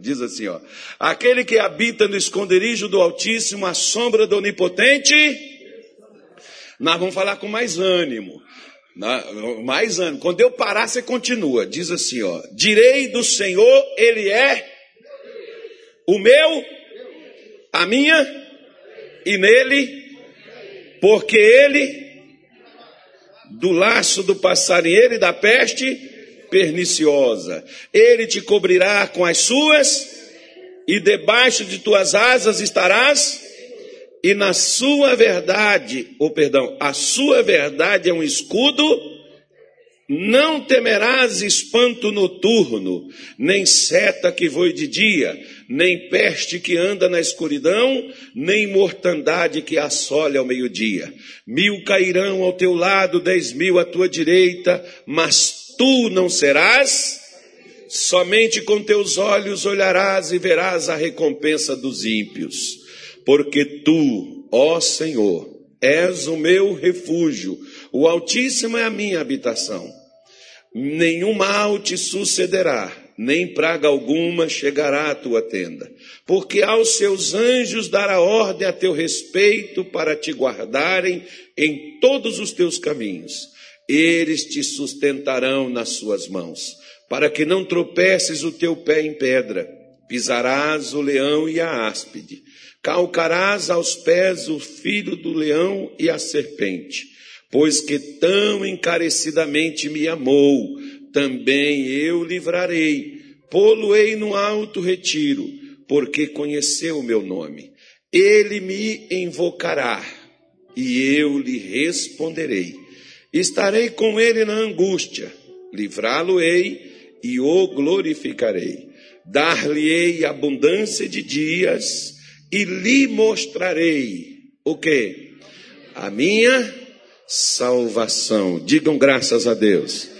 Diz assim, ó: Aquele que habita no esconderijo do Altíssimo, a sombra do Onipotente, nós vamos falar com mais ânimo. Mais ânimo. Quando eu parar, você continua. Diz assim, ó: Direi do Senhor, ele é o meu, a minha e nele, porque ele do laço do passarinheiro e da peste perniciosa. Ele te cobrirá com as suas, e debaixo de tuas asas estarás, e na sua verdade, ou perdão, a sua verdade é um escudo, não temerás espanto noturno, nem seta que voe de dia, nem peste que anda na escuridão, nem mortandade que assole ao meio-dia. Mil cairão ao teu lado, dez mil à tua direita, mas tu não serás, somente com teus olhos olharás e verás a recompensa dos ímpios. Porque tu, ó Senhor, és o meu refúgio, o Altíssimo é a minha habitação. Nenhum mal te sucederá nem praga alguma chegará à tua tenda, porque aos seus anjos dará ordem a teu respeito para te guardarem em todos os teus caminhos. Eles te sustentarão nas suas mãos, para que não tropeces o teu pé em pedra. Pisarás o leão e a áspide, calcarás aos pés o filho do leão e a serpente, pois que tão encarecidamente me amou também eu livrarei, pô-lo-ei no alto retiro, porque conheceu o meu nome. Ele me invocará e eu lhe responderei. Estarei com ele na angústia, livrá-lo-ei e o glorificarei. Dar-lhe-ei abundância de dias e lhe mostrarei o que? A minha salvação. Digam graças a Deus.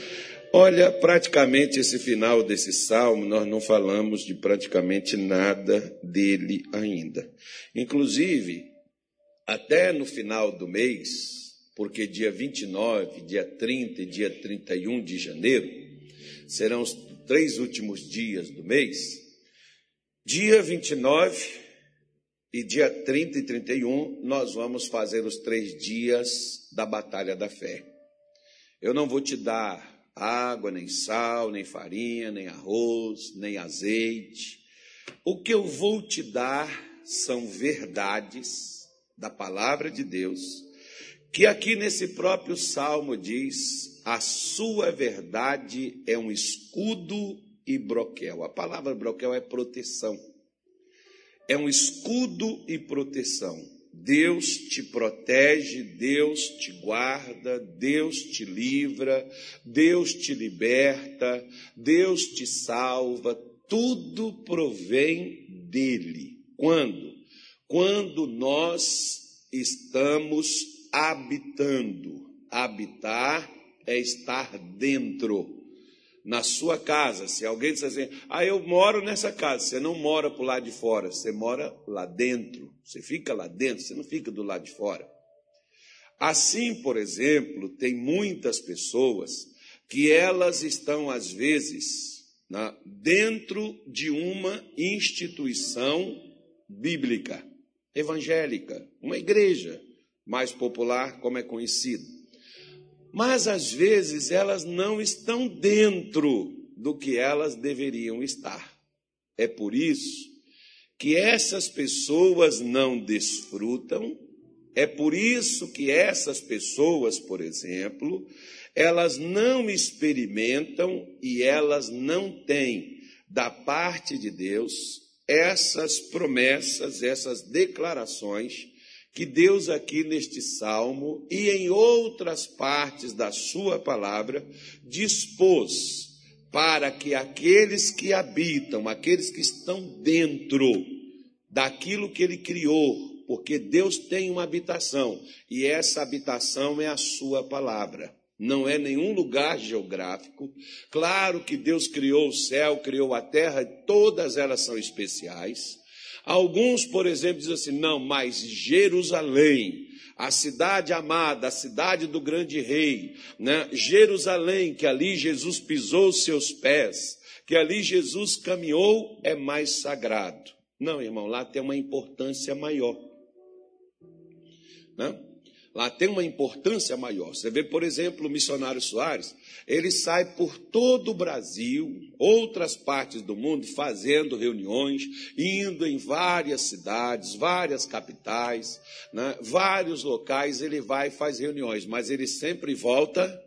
Olha, praticamente esse final desse salmo, nós não falamos de praticamente nada dele ainda. Inclusive, até no final do mês, porque dia 29, dia 30 e dia 31 de janeiro serão os três últimos dias do mês. Dia 29 e dia 30 e 31, nós vamos fazer os três dias da Batalha da Fé. Eu não vou te dar água, nem sal, nem farinha, nem arroz, nem azeite. O que eu vou te dar são verdades da palavra de Deus, que aqui nesse próprio salmo diz: a sua verdade é um escudo e broquel. A palavra broquel é proteção. É um escudo e proteção. Deus te protege, Deus te guarda, Deus te livra, Deus te liberta, Deus te salva, tudo provém dele. Quando? Quando nós estamos habitando. Habitar é estar dentro na sua casa. Se alguém disser assim, ah, eu moro nessa casa, você não mora para o lado de fora, você mora lá dentro. Você fica lá dentro, você não fica do lado de fora. Assim, por exemplo, tem muitas pessoas que elas estão, às vezes, na, dentro de uma instituição bíblica, evangélica, uma igreja mais popular, como é conhecido mas às vezes elas não estão dentro do que elas deveriam estar. É por isso que essas pessoas não desfrutam, é por isso que essas pessoas, por exemplo, elas não experimentam e elas não têm da parte de Deus essas promessas, essas declarações que Deus aqui neste salmo e em outras partes da sua palavra dispôs para que aqueles que habitam, aqueles que estão dentro daquilo que ele criou, porque Deus tem uma habitação e essa habitação é a sua palavra. Não é nenhum lugar geográfico. Claro que Deus criou o céu, criou a terra, todas elas são especiais. Alguns, por exemplo, dizem assim: não, mas Jerusalém, a cidade amada, a cidade do grande rei, né? Jerusalém, que ali Jesus pisou seus pés, que ali Jesus caminhou é mais sagrado. Não, irmão, lá tem uma importância maior. Né? Lá tem uma importância maior. Você vê, por exemplo, o missionário Soares, ele sai por todo o Brasil, outras partes do mundo, fazendo reuniões, indo em várias cidades, várias capitais, né? vários locais, ele vai e faz reuniões, mas ele sempre volta.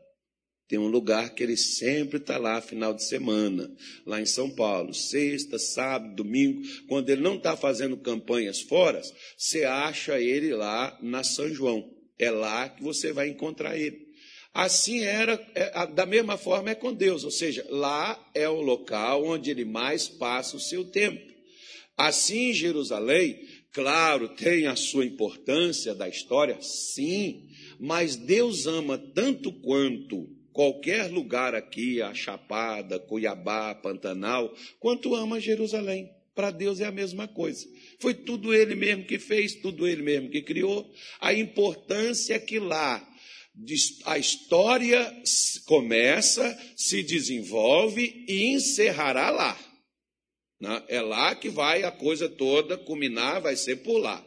Tem um lugar que ele sempre está lá, final de semana, lá em São Paulo, sexta, sábado, domingo. Quando ele não está fazendo campanhas fora, você acha ele lá na São João. É lá que você vai encontrar ele. Assim era, é, da mesma forma é com Deus, ou seja, lá é o local onde ele mais passa o seu tempo. Assim, Jerusalém, claro, tem a sua importância da história, sim, mas Deus ama tanto quanto qualquer lugar aqui, a Chapada, Cuiabá, Pantanal, quanto ama Jerusalém. Para Deus é a mesma coisa. Foi tudo Ele mesmo que fez, tudo Ele mesmo que criou. A importância que lá a história começa, se desenvolve e encerrará lá. Né? É lá que vai a coisa toda culminar, vai ser por lá.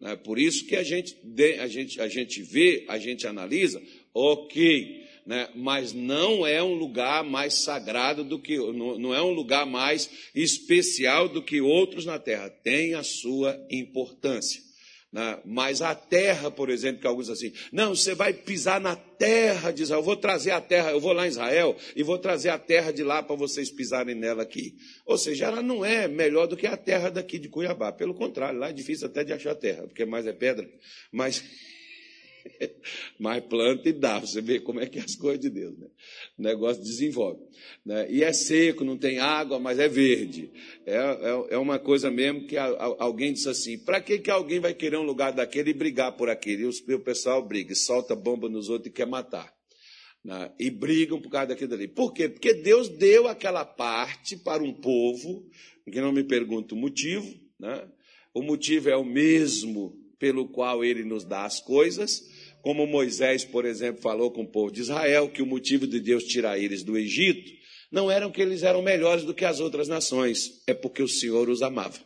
Né? Por isso que a gente, a, gente, a gente vê, a gente analisa, ok, né? mas não é um lugar mais sagrado do que, não é um lugar mais especial do que outros na terra. Tem a sua importância. Né? Mas a terra, por exemplo, que alguns assim, não, você vai pisar na terra de Israel, eu vou trazer a terra, eu vou lá em Israel e vou trazer a terra de lá para vocês pisarem nela aqui. Ou seja, ela não é melhor do que a terra daqui de Cuiabá, pelo contrário, lá é difícil até de achar terra, porque mais é pedra, mas Mas planta e dá, você vê como é que é as coisas de Deus, né? O negócio desenvolve. Né? E é seco, não tem água, mas é verde. É, é, é uma coisa mesmo que a, a, alguém disse assim: para que, que alguém vai querer um lugar daquele e brigar por aquele? E o, o pessoal briga, solta bomba nos outros e quer matar. Né? E brigam por causa daquilo ali. Por quê? Porque Deus deu aquela parte para um povo, que não me pergunto o motivo, né? o motivo é o mesmo pelo qual ele nos dá as coisas, como Moisés, por exemplo, falou com o povo de Israel, que o motivo de Deus tirar eles do Egito não era que eles eram melhores do que as outras nações, é porque o Senhor os amava.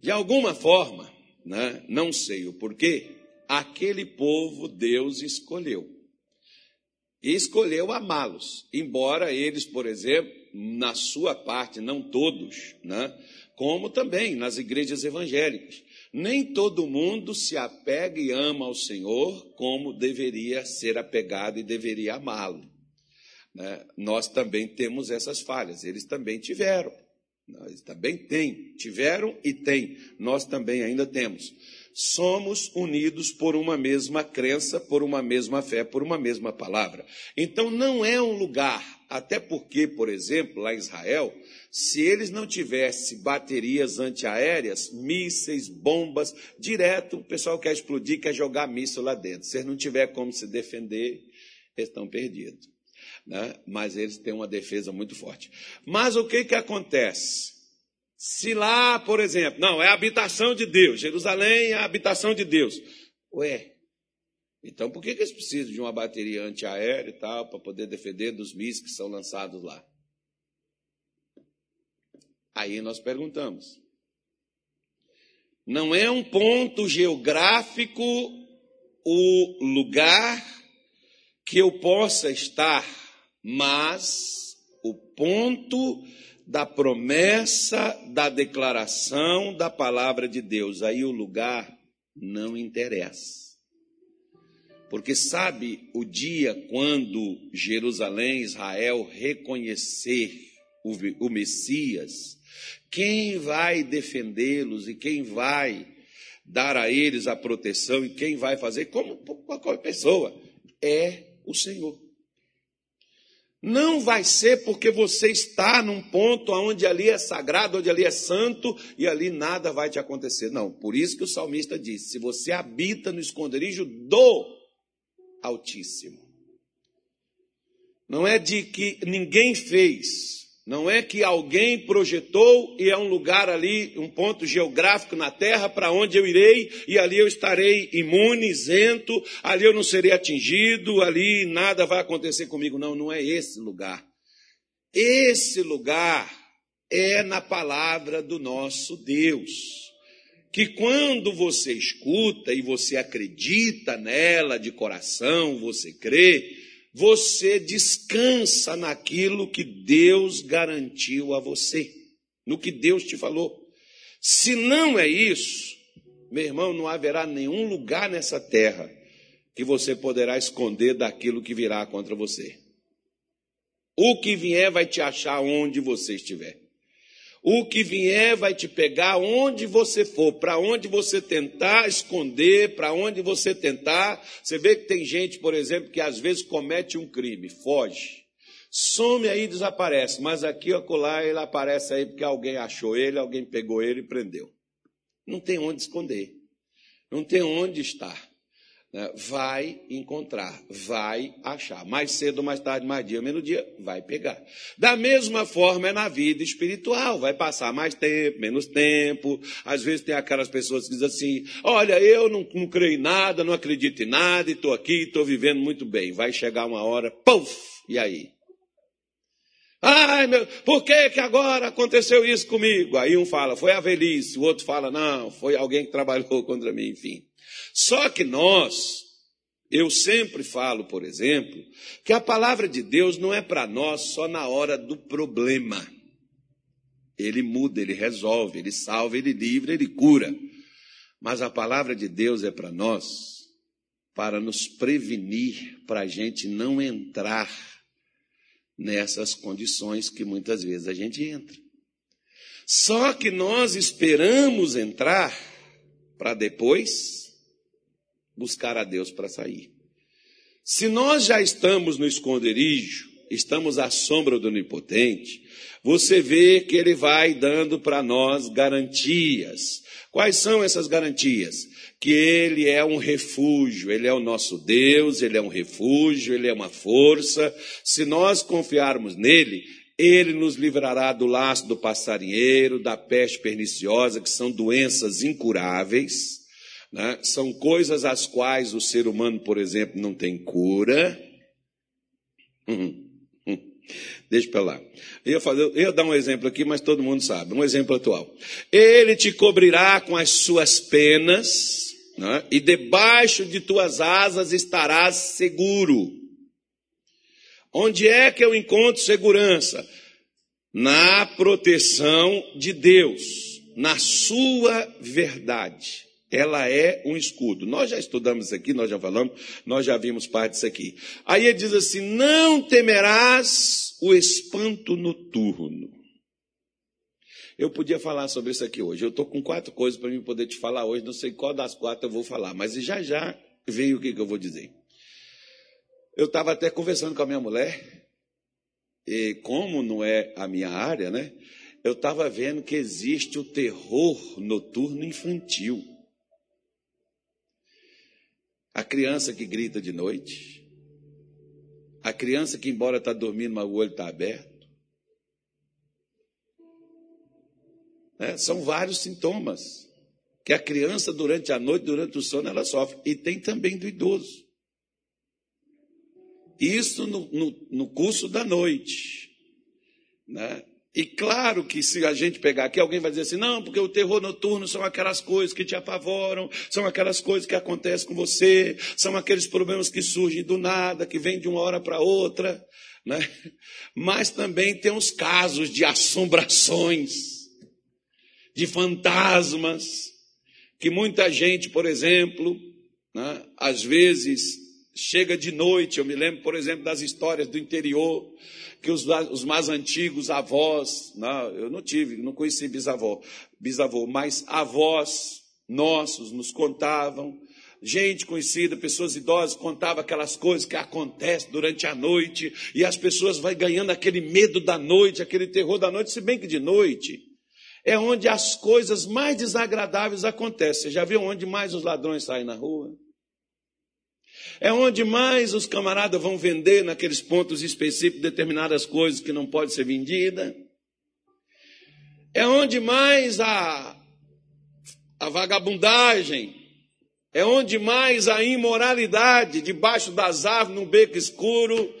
De alguma forma, né, não sei o porquê, aquele povo Deus escolheu. E escolheu amá-los, embora eles, por exemplo, na sua parte, não todos, né, como também nas igrejas evangélicas, nem todo mundo se apega e ama ao Senhor como deveria ser apegado e deveria amá-lo. Né? Nós também temos essas falhas, eles também tiveram. Eles também têm, tiveram e têm. Nós também ainda temos. Somos unidos por uma mesma crença, por uma mesma fé, por uma mesma palavra. Então não é um lugar, até porque, por exemplo, lá em Israel, se eles não tivessem baterias antiaéreas, mísseis, bombas, direto o pessoal quer explodir, quer jogar míssil lá dentro. Se eles não tiver como se defender, eles estão perdidos. Né? Mas eles têm uma defesa muito forte. Mas o que, que acontece? Se lá, por exemplo, não, é a habitação de Deus, Jerusalém é a habitação de Deus. Ué, então por que, que eles precisam de uma bateria antiaérea e tal, para poder defender dos mísseis que são lançados lá? Aí nós perguntamos. Não é um ponto geográfico o lugar que eu possa estar, mas o ponto da promessa, da declaração da palavra de Deus. Aí o lugar não interessa. Porque sabe o dia quando Jerusalém, Israel reconhecer o, o Messias, quem vai defendê-los e quem vai dar a eles a proteção e quem vai fazer, como qualquer pessoa, é o Senhor. Não vai ser porque você está num ponto onde ali é sagrado, onde ali é santo e ali nada vai te acontecer. Não, por isso que o salmista disse: se você habita no esconderijo do Altíssimo. Não é de que ninguém fez, não é que alguém projetou e é um lugar ali, um ponto geográfico na terra para onde eu irei e ali eu estarei imune, isento, ali eu não serei atingido, ali nada vai acontecer comigo. Não, não é esse lugar. Esse lugar é na palavra do nosso Deus. Que quando você escuta e você acredita nela de coração, você crê, você descansa naquilo que Deus garantiu a você, no que Deus te falou. Se não é isso, meu irmão, não haverá nenhum lugar nessa terra que você poderá esconder daquilo que virá contra você. O que vier vai te achar onde você estiver. O que vier vai te pegar onde você for, para onde você tentar esconder, para onde você tentar. Você vê que tem gente, por exemplo, que às vezes comete um crime, foge. Some aí e desaparece, mas aqui acolá ele aparece aí porque alguém achou ele, alguém pegou ele e prendeu. Não tem onde esconder, não tem onde estar né, vai encontrar, vai achar. Mais cedo, mais tarde, mais dia, menos dia, vai pegar. Da mesma forma é na vida espiritual, vai passar mais tempo, menos tempo. Às vezes tem aquelas pessoas que dizem assim: olha, eu não, não creio em nada, não acredito em nada, e estou aqui, estou vivendo muito bem. Vai chegar uma hora, puf, e aí? Ai, meu, por que, que agora aconteceu isso comigo? Aí um fala, foi a velhice, o outro fala, não, foi alguém que trabalhou contra mim, enfim. Só que nós, eu sempre falo, por exemplo, que a palavra de Deus não é para nós só na hora do problema. Ele muda, ele resolve, ele salva, ele livra, ele cura. Mas a palavra de Deus é para nós para nos prevenir, para a gente não entrar nessas condições que muitas vezes a gente entra. Só que nós esperamos entrar para depois buscar a Deus para sair. Se nós já estamos no esconderijo, estamos à sombra do Onipotente, você vê que ele vai dando para nós garantias. Quais são essas garantias? Que ele é um refúgio, ele é o nosso Deus, ele é um refúgio, ele é uma força. Se nós confiarmos nele, ele nos livrará do laço do passarinheiro, da peste perniciosa, que são doenças incuráveis. Né? São coisas às quais o ser humano, por exemplo, não tem cura. Hum, hum. Deixa para lá. Eu ia, fazer, eu ia dar um exemplo aqui, mas todo mundo sabe. Um exemplo atual. Ele te cobrirá com as suas penas, né? e debaixo de tuas asas estarás seguro. Onde é que eu encontro segurança? Na proteção de Deus, na sua verdade ela é um escudo. Nós já estudamos isso aqui, nós já falamos, nós já vimos parte disso aqui. Aí ele diz assim: Não temerás o espanto noturno. Eu podia falar sobre isso aqui hoje. Eu estou com quatro coisas para poder te falar hoje, não sei qual das quatro eu vou falar, mas já já veio o que, que eu vou dizer. Eu estava até conversando com a minha mulher, e como não é a minha área, né? Eu estava vendo que existe o terror noturno infantil. A criança que grita de noite. A criança que, embora está dormindo, mas o olho está aberto. É, são vários sintomas que a criança, durante a noite, durante o sono, ela sofre. E tem também do idoso. Isso no, no, no curso da noite. Né? E claro que se a gente pegar aqui, alguém vai dizer assim, não, porque o terror noturno são aquelas coisas que te apavoram, são aquelas coisas que acontecem com você, são aqueles problemas que surgem do nada, que vêm de uma hora para outra, né? Mas também tem os casos de assombrações, de fantasmas, que muita gente, por exemplo, né, às vezes chega de noite, eu me lembro, por exemplo, das histórias do interior, que os, os mais antigos avós, não, eu não tive, não conheci bisavó, bisavô, mas avós nossos nos contavam, gente conhecida, pessoas idosas contavam aquelas coisas que acontecem durante a noite, e as pessoas vão ganhando aquele medo da noite, aquele terror da noite, se bem que de noite é onde as coisas mais desagradáveis acontecem. Você já viu onde mais os ladrões saem na rua? É onde mais os camaradas vão vender naqueles pontos específicos determinadas coisas que não podem ser vendidas. É onde mais a, a vagabundagem, é onde mais a imoralidade, debaixo das árvores, num beco escuro,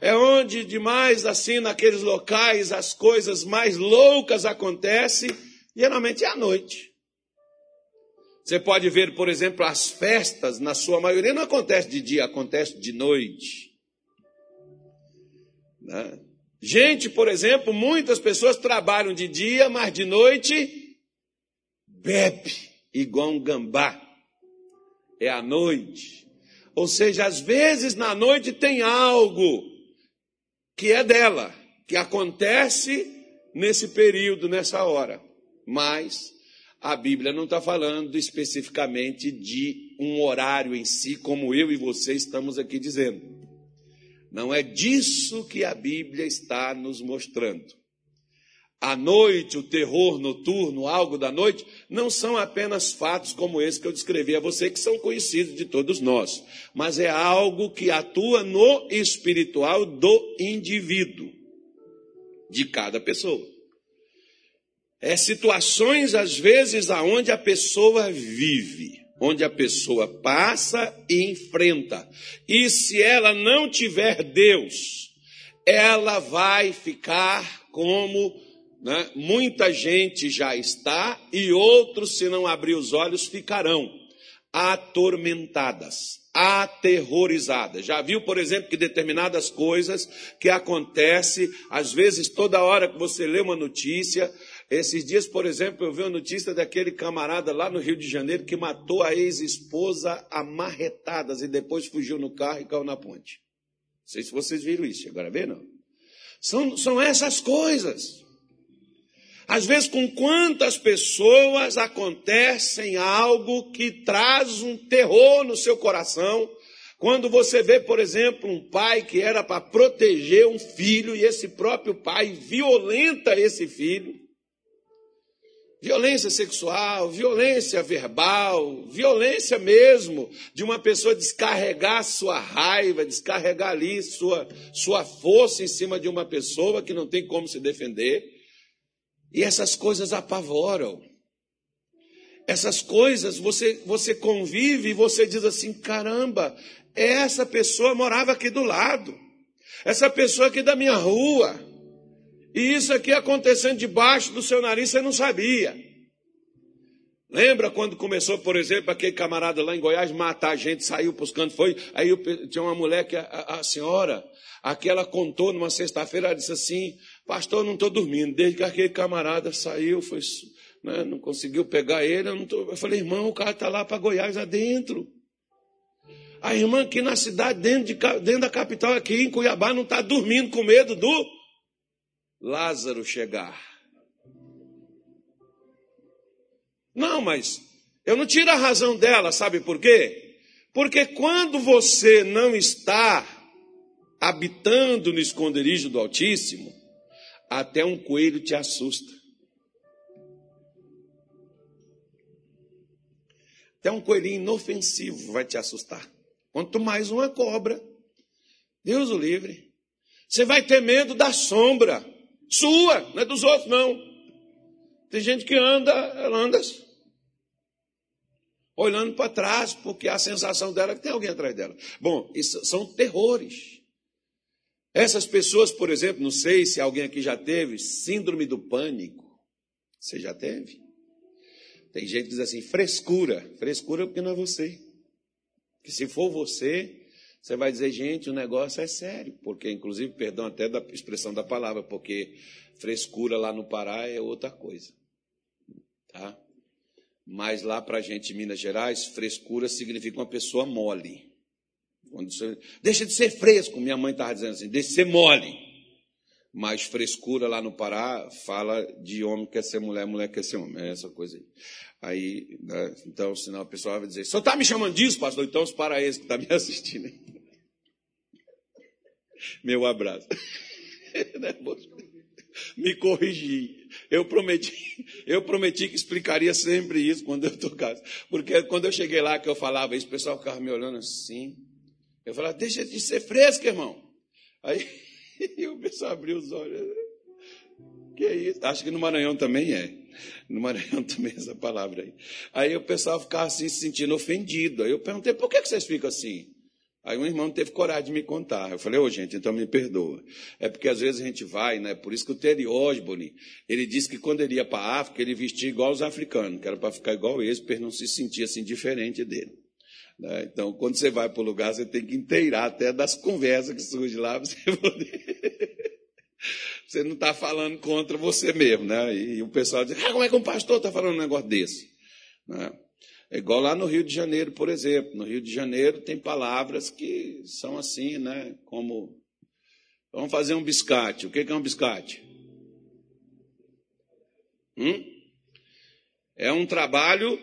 é onde demais, assim, naqueles locais, as coisas mais loucas acontecem, geralmente é à noite. Você pode ver, por exemplo, as festas, na sua maioria, não acontece de dia, acontece de noite. Né? Gente, por exemplo, muitas pessoas trabalham de dia, mas de noite bebe igual um gambá. É à noite. Ou seja, às vezes na noite tem algo que é dela, que acontece nesse período, nessa hora. Mas a Bíblia não está falando especificamente de um horário em si, como eu e você estamos aqui dizendo. Não é disso que a Bíblia está nos mostrando. A noite, o terror noturno, algo da noite, não são apenas fatos como esse que eu descrevi a você, que são conhecidos de todos nós, mas é algo que atua no espiritual do indivíduo, de cada pessoa. É situações, às vezes, aonde a pessoa vive, onde a pessoa passa e enfrenta. E se ela não tiver Deus, ela vai ficar como né, muita gente já está, e outros, se não abrir os olhos, ficarão atormentadas, aterrorizadas. Já viu, por exemplo, que determinadas coisas que acontecem, às vezes, toda hora que você lê uma notícia, esses dias, por exemplo, eu vi a notícia daquele camarada lá no Rio de Janeiro que matou a ex-esposa a marretadas e depois fugiu no carro e caiu na ponte. Não sei se vocês viram isso, agora vê não. São, são essas coisas. Às vezes, com quantas pessoas acontecem algo que traz um terror no seu coração, quando você vê, por exemplo, um pai que era para proteger um filho e esse próprio pai violenta esse filho, Violência sexual, violência verbal, violência mesmo, de uma pessoa descarregar sua raiva, descarregar ali sua, sua força em cima de uma pessoa que não tem como se defender. E essas coisas apavoram. Essas coisas você, você convive e você diz assim: caramba, essa pessoa morava aqui do lado, essa pessoa aqui da minha rua. E isso aqui acontecendo debaixo do seu nariz, você não sabia. Lembra quando começou, por exemplo, aquele camarada lá em Goiás matar a gente, saiu para os foi. Aí eu, tinha uma mulher que a, a senhora, aquela contou numa sexta-feira, ela disse assim: Pastor, não estou dormindo. Desde que aquele camarada saiu, foi, né, não conseguiu pegar ele. Eu, tô... eu falei, irmão, o cara está lá para Goiás adentro. A irmã aqui na cidade, dentro, de, dentro da capital, aqui em Cuiabá, não está dormindo com medo do Lázaro chegar. Não, mas eu não tiro a razão dela, sabe por quê? Porque quando você não está habitando no esconderijo do Altíssimo, até um coelho te assusta. Até um coelhinho inofensivo vai te assustar. Quanto mais uma cobra. Deus o livre. Você vai ter medo da sombra. Sua, não é dos outros, não. Tem gente que anda, ela anda olhando para trás, porque a sensação dela é que tem alguém atrás dela. Bom, isso são terrores. Essas pessoas, por exemplo, não sei se alguém aqui já teve síndrome do pânico. Você já teve? Tem gente que diz assim, frescura. Frescura porque não é você. Que se for você, você vai dizer, gente, o negócio é sério, porque, inclusive, perdão até da expressão da palavra, porque frescura lá no Pará é outra coisa. Tá? Mas lá para a gente em Minas Gerais, frescura significa uma pessoa mole. Você... Deixa de ser fresco, minha mãe estava dizendo assim, deixa de ser mole. Mas frescura lá no Pará fala de homem quer ser mulher, mulher quer ser homem. É essa coisa aí. Aí, né? então, senão a pessoa vai dizer, só está me chamando disso, pastor? Então os paraenses que estão tá me assistindo aí. Meu abraço. Né, me corrigi. Eu prometi, eu prometi que explicaria sempre isso quando eu tocasse. Porque quando eu cheguei lá que eu falava isso, o pessoal ficava me olhando assim. Eu falava, deixa de ser fresco, irmão. Aí o pessoal abriu os olhos. Que isso? Acho que no Maranhão também é. No Maranhão também é essa palavra aí. Aí o pessoal ficava assim, se sentindo ofendido. Aí eu perguntei, por que vocês ficam assim? Aí um irmão teve coragem de me contar. Eu falei, ô oh, gente, então me perdoa. É porque às vezes a gente vai, né? Por isso que o Terry Osborne, ele disse que quando ele ia para a África, ele vestia igual os africanos, que era para ficar igual eles, para não se sentir assim diferente dele. Né? Então, quando você vai para o lugar, você tem que inteirar até das conversas que surgem lá, você poder... Você não está falando contra você mesmo, né? E, o pessoal diz, ah, como é que um pastor está falando um negócio desse? Né? É igual lá no Rio de Janeiro, por exemplo. No Rio de Janeiro tem palavras que são assim, né? Como vamos fazer um biscate. O que é um biscate? Hum? É um trabalho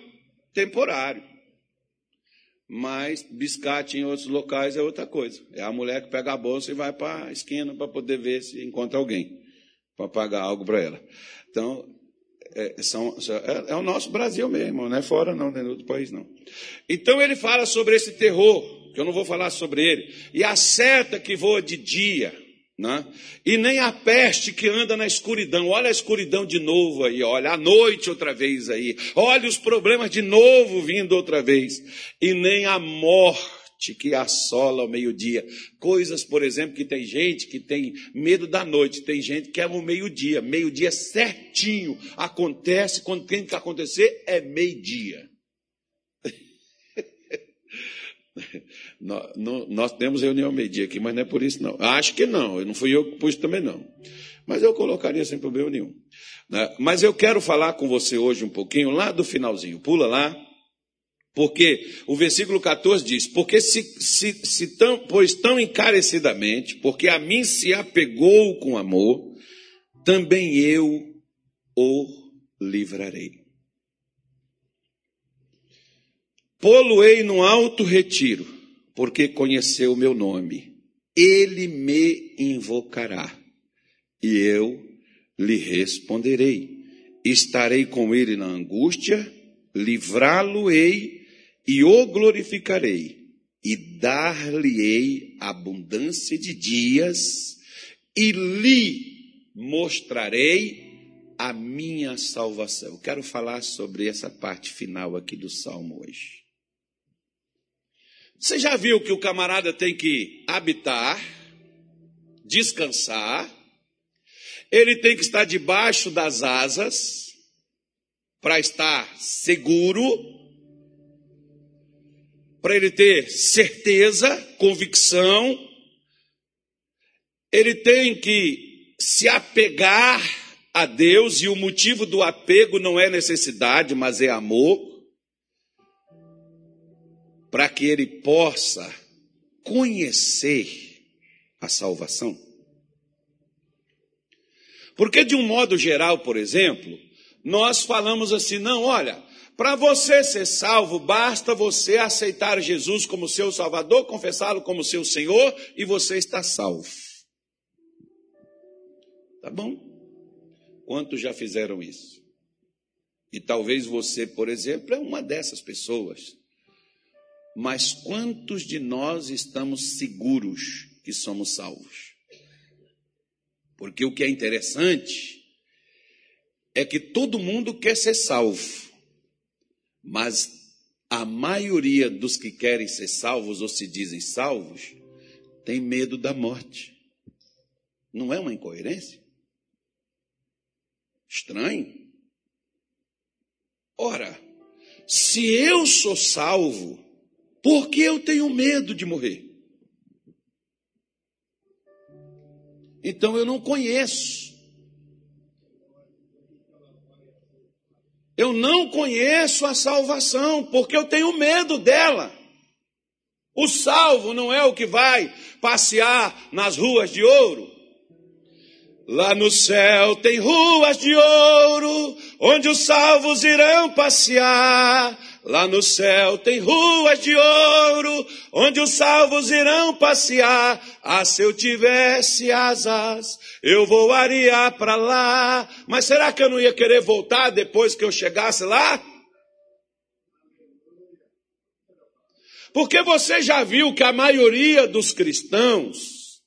temporário. Mas biscate em outros locais é outra coisa. É a mulher que pega a bolsa e vai para a esquina para poder ver se encontra alguém para pagar algo para ela. Então, é, são, é, é, o nosso Brasil mesmo, não é fora não, não é outro país não. Então ele fala sobre esse terror, que eu não vou falar sobre ele, e a seta que voa de dia, né? e nem a peste que anda na escuridão. Olha a escuridão de novo aí, olha a noite outra vez aí, olha os problemas de novo vindo outra vez, e nem a morte que assola ao meio-dia. Coisas, por exemplo, que tem gente que tem medo da noite, tem gente que é no meio-dia. Meio-dia certinho acontece, quando tem que acontecer é meio-dia. nós, temos reunião meio-dia aqui, mas não é por isso não. Acho que não, eu não fui eu que pus também não. Mas eu colocaria sem problema nenhum. Né? Mas eu quero falar com você hoje um pouquinho lá do finalzinho. Pula lá. Porque o versículo 14 diz: Porque se, se, se tão, pois tão encarecidamente, porque a mim se apegou com amor, também eu o livrarei. Poloei no alto retiro, porque conheceu o meu nome. Ele me invocará, e eu lhe responderei. Estarei com ele na angústia, livrá-lo-ei e o glorificarei, e dar-lhe-ei abundância de dias, e lhe mostrarei a minha salvação. Eu quero falar sobre essa parte final aqui do salmo hoje. Você já viu que o camarada tem que habitar, descansar, ele tem que estar debaixo das asas para estar seguro, para ele ter certeza, convicção, ele tem que se apegar a Deus, e o motivo do apego não é necessidade, mas é amor, para que ele possa conhecer a salvação. Porque, de um modo geral, por exemplo, nós falamos assim: não, olha, para você ser salvo, basta você aceitar Jesus como seu Salvador, confessá-lo como seu Senhor e você está salvo. Tá bom? Quantos já fizeram isso? E talvez você, por exemplo, é uma dessas pessoas. Mas quantos de nós estamos seguros que somos salvos? Porque o que é interessante é que todo mundo quer ser salvo. Mas a maioria dos que querem ser salvos ou se dizem salvos tem medo da morte. Não é uma incoerência? Estranho. Ora, se eu sou salvo, por que eu tenho medo de morrer? Então eu não conheço Eu não conheço a salvação, porque eu tenho medo dela. O salvo não é o que vai passear nas ruas de ouro. Lá no céu tem ruas de ouro, onde os salvos irão passear. Lá no céu tem ruas de ouro, onde os salvos irão passear. Ah, se eu tivesse asas, eu voaria para lá. Mas será que eu não ia querer voltar depois que eu chegasse lá? Porque você já viu que a maioria dos cristãos,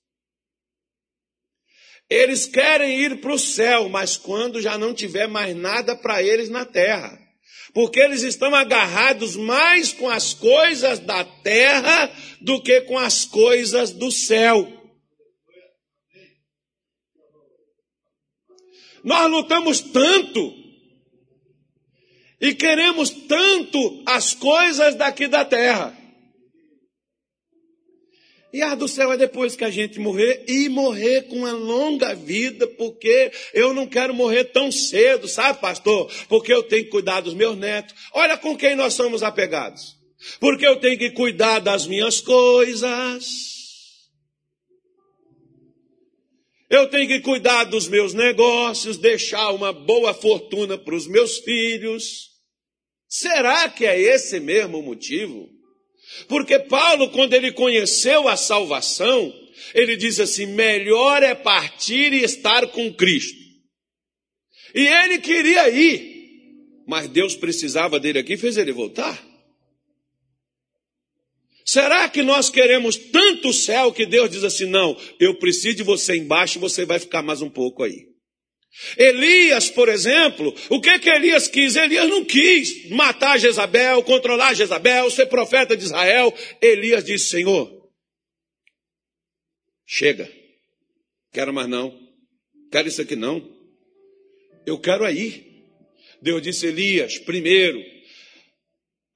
eles querem ir para o céu, mas quando já não tiver mais nada para eles na terra. Porque eles estão agarrados mais com as coisas da terra do que com as coisas do céu. Nós lutamos tanto e queremos tanto as coisas daqui da terra. E a do céu é depois que a gente morrer e morrer com uma longa vida, porque eu não quero morrer tão cedo, sabe, pastor? Porque eu tenho que cuidar dos meus netos. Olha com quem nós somos apegados. Porque eu tenho que cuidar das minhas coisas. Eu tenho que cuidar dos meus negócios, deixar uma boa fortuna para os meus filhos. Será que é esse mesmo o motivo? Porque Paulo, quando ele conheceu a salvação, ele diz assim: melhor é partir e estar com Cristo. E ele queria ir, mas Deus precisava dele aqui e fez ele voltar. Será que nós queremos tanto céu que Deus diz assim: não, eu preciso de você embaixo, você vai ficar mais um pouco aí? Elias, por exemplo, o que que Elias quis? Elias não quis matar Jezabel, controlar Jezabel, ser profeta de Israel. Elias disse: Senhor, chega, quero mais não, quero isso aqui não, eu quero aí. Deus disse: Elias, primeiro,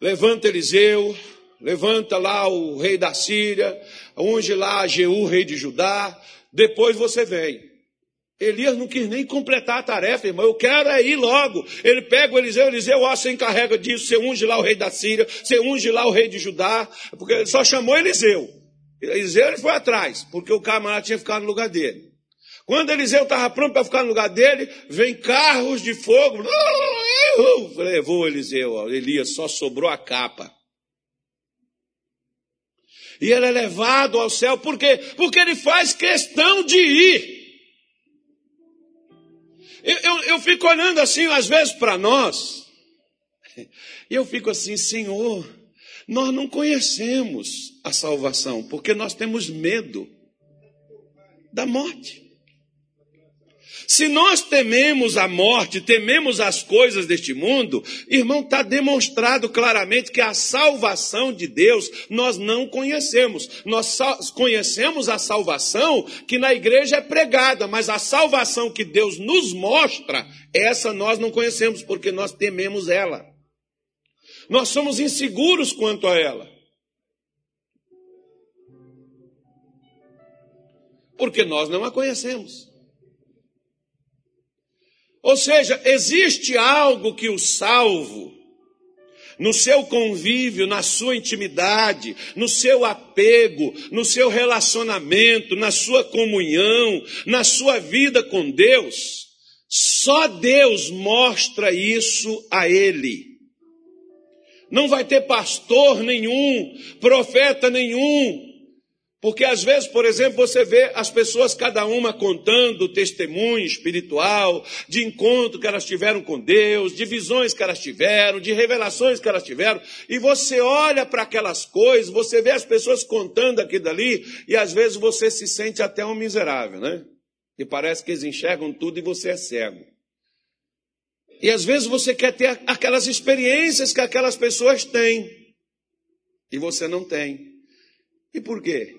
levanta Eliseu, levanta lá o rei da Síria, unge lá Jeú, rei de Judá, depois você vem. Elias não quis nem completar a tarefa, irmão. Eu quero é ir logo. Ele pega o Eliseu, Eliseu, ó, você encarrega disso, você unge lá o rei da Síria, você unge lá o rei de Judá, porque ele só chamou Eliseu. Eliseu ele foi atrás, porque o camarada tinha ficado no lugar dele. Quando Eliseu estava pronto para ficar no lugar dele, vem carros de fogo. Levou Eliseu, ó, Elias, só sobrou a capa. E ele é levado ao céu, por quê? Porque ele faz questão de ir. Eu, eu, eu fico olhando assim, às vezes, para nós, e eu fico assim, Senhor, nós não conhecemos a salvação, porque nós temos medo da morte. Se nós tememos a morte, tememos as coisas deste mundo, irmão, está demonstrado claramente que a salvação de Deus nós não conhecemos. Nós conhecemos a salvação que na igreja é pregada, mas a salvação que Deus nos mostra, essa nós não conhecemos, porque nós tememos ela. Nós somos inseguros quanto a ela. Porque nós não a conhecemos. Ou seja, existe algo que o salvo, no seu convívio, na sua intimidade, no seu apego, no seu relacionamento, na sua comunhão, na sua vida com Deus, só Deus mostra isso a ele. Não vai ter pastor nenhum, profeta nenhum, porque às vezes, por exemplo, você vê as pessoas, cada uma contando testemunho espiritual, de encontro que elas tiveram com Deus, de visões que elas tiveram, de revelações que elas tiveram, e você olha para aquelas coisas, você vê as pessoas contando aqui dali, e às vezes você se sente até um miserável, né? E parece que eles enxergam tudo e você é cego. E às vezes você quer ter aquelas experiências que aquelas pessoas têm, e você não tem. E por quê?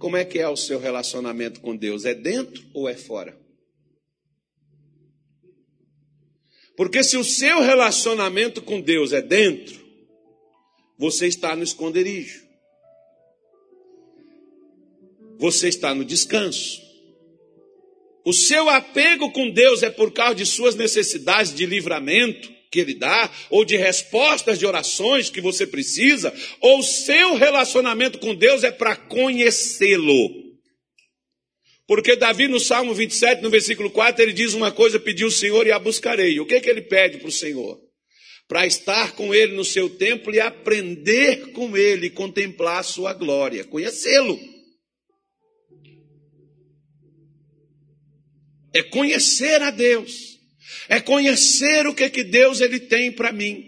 Como é que é o seu relacionamento com Deus? É dentro ou é fora? Porque se o seu relacionamento com Deus é dentro, você está no esconderijo. Você está no descanso. O seu apego com Deus é por causa de suas necessidades de livramento que Ele dá, ou de respostas de orações que você precisa, ou seu relacionamento com Deus é para conhecê-lo. Porque Davi, no Salmo 27, no versículo 4, ele diz uma coisa: pediu o Senhor e a buscarei. O que, é que ele pede para o Senhor? Para estar com ele no seu templo e aprender com ele, contemplar a sua glória, conhecê-lo. É conhecer a Deus é conhecer o que, que Deus ele tem para mim.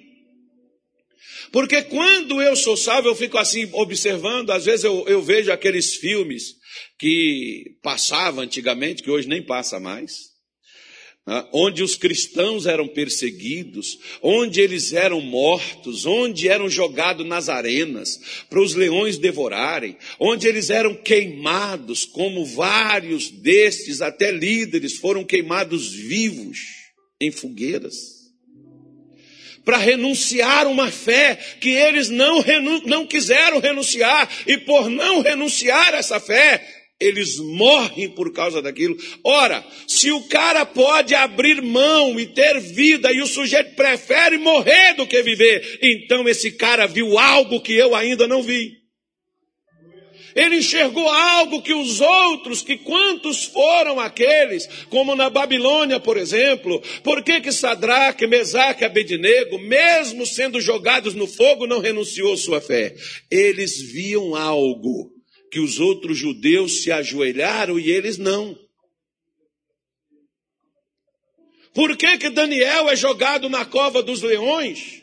Porque quando eu sou salvo, eu fico assim observando, às vezes eu, eu vejo aqueles filmes que passava antigamente, que hoje nem passa mais. né, onde os cristãos eram perseguidos, onde eles eram mortos, onde eram jogados nas arenas para os leões devorarem, onde eles eram queimados, como vários destes, até líderes, foram queimados vivos em fogueiras para renunciar uma fé que eles não, não quiseram renunciar, e por não renunciar essa fé, eles morrem por causa daquilo. Ora, se o cara pode abrir mão e ter vida e o sujeito prefere morrer do que viver, então esse cara viu algo que eu ainda não vi. Ele enxergou algo que os outros, que quantos foram aqueles, como na Babilônia, por exemplo, por que que Sadraque, Mesaque e Abednego, mesmo sendo jogados no fogo, não renunciou sua fé? Eles viam algo que os outros judeus se ajoelharam e eles não. Por que que Daniel é jogado na cova dos leões?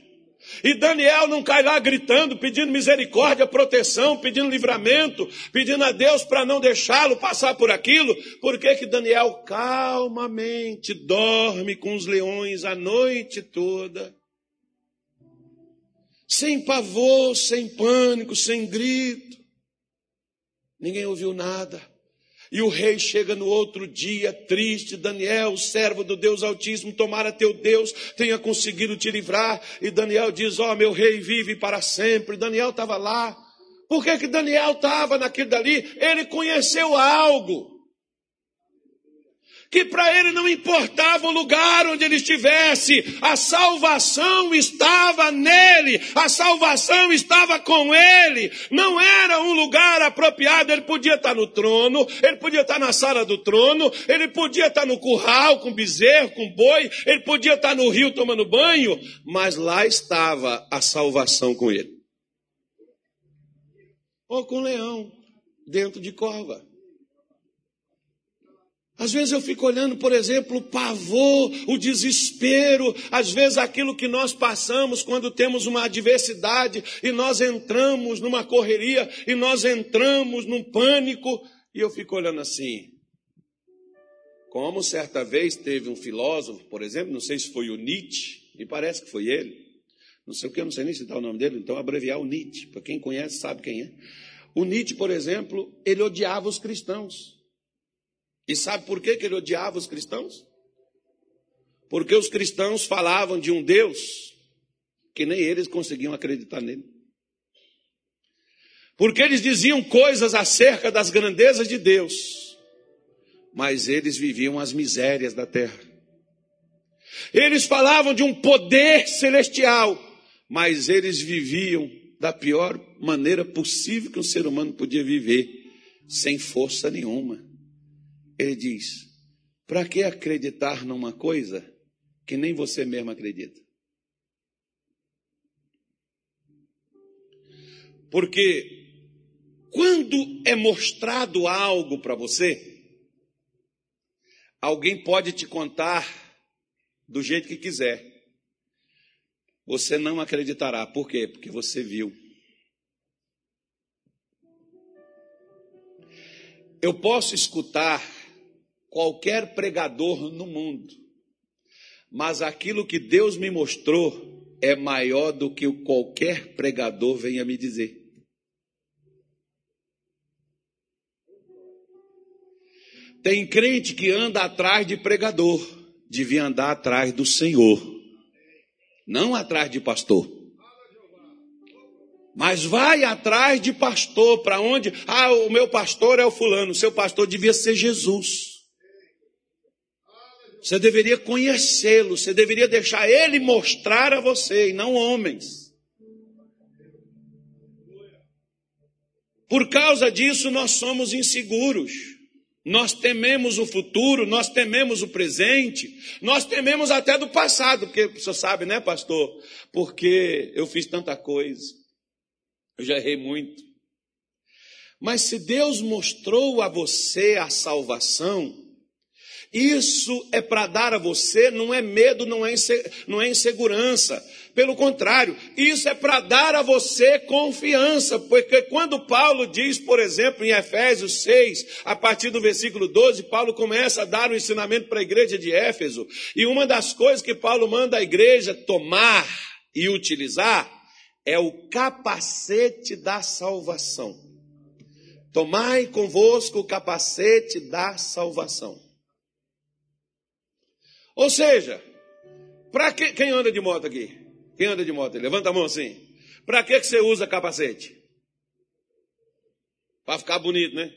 E Daniel não cai lá gritando, pedindo misericórdia, proteção, pedindo livramento, pedindo a Deus para não deixá-lo passar por aquilo. Por que que Daniel calmamente dorme com os leões a noite toda? Sem pavor, sem pânico, sem grito. Ninguém ouviu nada. E o rei chega no outro dia, triste, Daniel, servo do Deus Altíssimo, tomara teu Deus, tenha conseguido te livrar. E Daniel diz, ó, oh, meu rei vive para sempre. Daniel estava lá. Por que que Daniel estava naquilo dali? Ele conheceu algo que para ele não importava o lugar onde ele estivesse, a salvação estava nele, a salvação estava com ele, não era um lugar apropriado, ele podia estar no trono, ele podia estar na sala do trono, ele podia estar no curral com bezerro, com boi, ele podia estar no rio tomando banho, mas lá estava a salvação com ele. Ou com leão, dentro de cova. Às vezes eu fico olhando, por exemplo, o pavor, o desespero, às vezes aquilo que nós passamos quando temos uma adversidade e nós entramos numa correria e nós entramos num pânico, e eu fico olhando assim. Como certa vez teve um filósofo, por exemplo, não sei se foi o Nietzsche, me parece que foi ele, não sei o que, eu não sei nem citar o nome dele, então abreviar o Nietzsche, para quem conhece sabe quem é. O Nietzsche, por exemplo, ele odiava os cristãos. E sabe por que, ele odiava os cristãos? Porque os cristãos falavam de um Deus que nem eles conseguiam acreditar nele. Porque eles diziam coisas acerca das grandezas de Deus, mas eles viviam as misérias da terra. Eles falavam de um poder celestial, mas eles viviam da pior maneira possível que um ser humano podia viver, sem força nenhuma. Ele diz: para que acreditar numa coisa que nem você mesmo acredita? Porque quando é mostrado algo para você, alguém pode te contar do jeito que quiser. Você não acreditará. Por quê? Porque você viu. Eu posso escutar qualquer pregador no mundo. Mas aquilo que Deus me mostrou é maior do que qualquer pregador venha me dizer. Tem crente que anda atrás de pregador, devia andar atrás do Senhor, não atrás de pastor. Mas vai atrás de pastor, para onde? Ah, o meu pastor é o fulano, seu pastor devia ser Jesus. Você deveria conhecê-lo, você deveria deixar ele mostrar a você e não homens. Por causa disso, nós somos inseguros. Nós tememos o futuro, nós tememos o presente, nós tememos até do passado, porque senhor sabe, né, pastor? Porque eu fiz tanta coisa, eu já errei muito. Mas se Deus mostrou a você a salvação, Isso é para dar a você, não é medo, não é, não é insegurança. Pelo contrário, isso é para dar a você confiança, porque quando Paulo diz, por exemplo, em Efésios 6, a partir do versículo 12, Paulo começa a dar um ensinamento para a igreja de Éfeso, e uma das coisas que Paulo manda a igreja tomar e utilizar é o capacete da salvação. Tomai convosco o capacete da salvação. Ou seja, para que quem anda de moto aqui? Quem anda de moto? Levanta a mão assim. Para que, que você usa capacete? Para ficar bonito, né?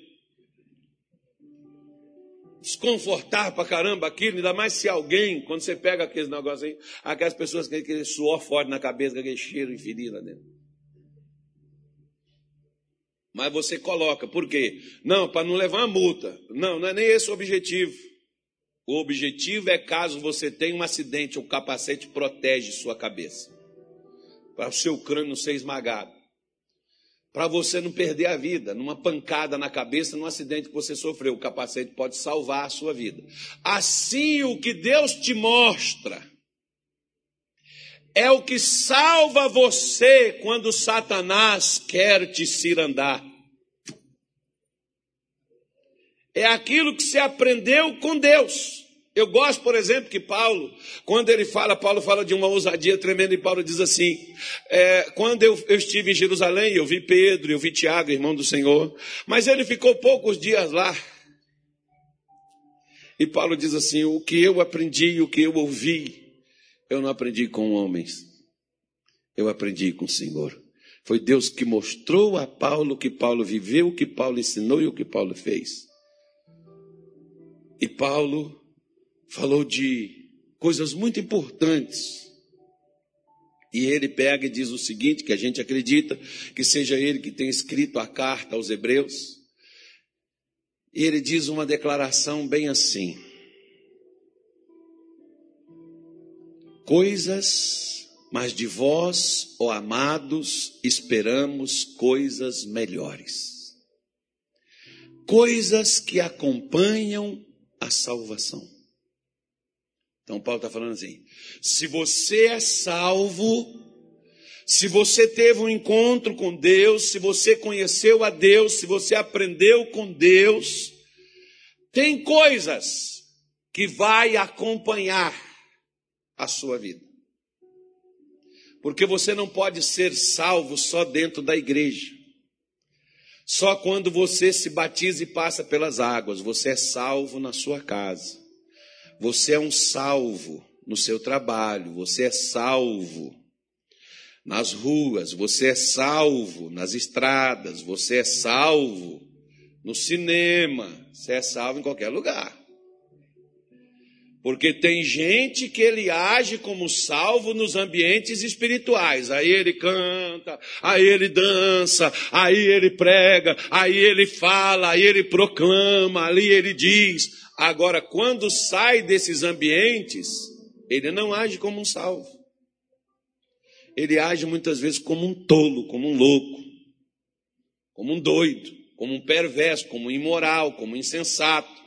Desconfortar pra caramba aquilo, ainda mais se alguém, quando você pega aqueles negocinhos, aquelas pessoas que aquele suor forte na cabeça, aquele cheiro inferido lá dentro. Mas você coloca, por quê? Não, para não levar uma multa. Não, não é nem esse o objetivo. O objetivo é caso você tenha um acidente, o capacete protege sua cabeça. Para o seu crânio não ser esmagado. Para você não perder a vida, numa pancada na cabeça, num acidente que você sofreu, o capacete pode salvar a sua vida. Assim, o que Deus te mostra é o que salva você quando Satanás quer te cirandar. É aquilo que se aprendeu com Deus. Eu gosto, por exemplo, que Paulo, quando ele fala, Paulo fala de uma ousadia tremenda, e Paulo diz assim: é, quando eu, eu, estive em Jerusalém, eu vi Pedro, eu vi Tiago, irmão do Senhor, mas ele ficou poucos dias lá. E Paulo diz assim: o que eu aprendi, o que eu ouvi, eu não aprendi com homens, eu aprendi com o Senhor. Foi Deus que mostrou a Paulo o que Paulo viveu, o que Paulo ensinou e o que Paulo fez. E Paulo falou de coisas muito importantes. E ele pega e diz o seguinte: que a gente acredita que seja ele que tenha escrito a carta aos Hebreus. E ele diz uma declaração bem assim: Coisas, mas de vós, ó amados, esperamos coisas melhores. Coisas que acompanham a salvação. Então Paulo está falando assim: se você é salvo, se você teve um encontro com Deus, se você conheceu a Deus, se você aprendeu com Deus, tem coisas que vai acompanhar a sua vida. Porque você não pode ser salvo só dentro da igreja. Só quando você se batiza e passa pelas águas, você é salvo na sua casa. Você é um salvo no seu trabalho, você é salvo nas ruas, você é salvo nas estradas, você é salvo no cinema, você é salvo em qualquer lugar. Porque tem gente que ele age como salvo nos ambientes espirituais. Aí ele canta, aí ele dança, aí ele prega, aí ele fala, aí ele proclama, ali ele diz. Agora, quando sai desses ambientes, ele não age como um salvo. Ele age muitas vezes como um tolo, como um louco, como um doido, como um perverso, como um imoral, como um insensato.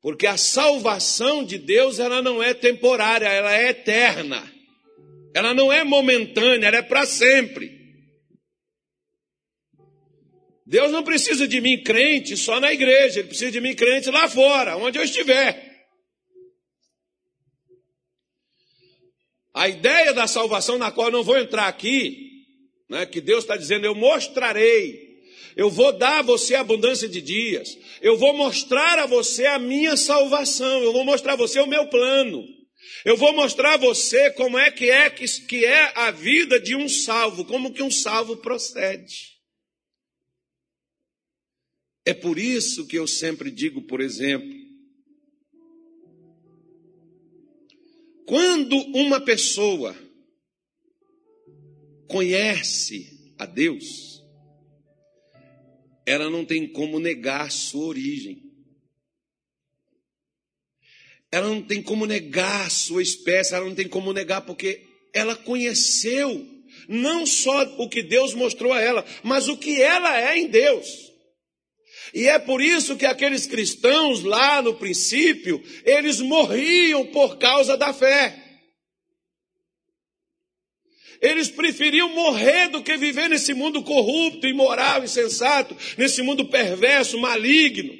Porque a salvação de Deus, ela não é temporária, ela é eterna. Ela não é momentânea, ela é para sempre. Deus não precisa de mim crente só na igreja, Ele precisa de mim crente lá fora, onde eu estiver. A ideia da salvação, na qual eu não vou entrar aqui, né, que Deus está dizendo, eu mostrarei, eu vou dar a você abundância de dias, eu vou mostrar a você a minha salvação, eu vou mostrar a você o meu plano. Eu vou mostrar a você como é que é que, é a vida de um salvo, como que um salvo procede. É por isso que eu sempre digo, por exemplo, quando uma pessoa conhece a Deus, ela não tem como negar sua origem. Ela não tem como negar sua espécie, ela não tem como negar porque ela conheceu não só o que Deus mostrou a ela, mas o que ela é em Deus. E é por isso que aqueles cristãos lá no princípio, eles morriam por causa da fé. Eles preferiam morrer do que viver nesse mundo corrupto, imoral, insensato, nesse mundo perverso, maligno.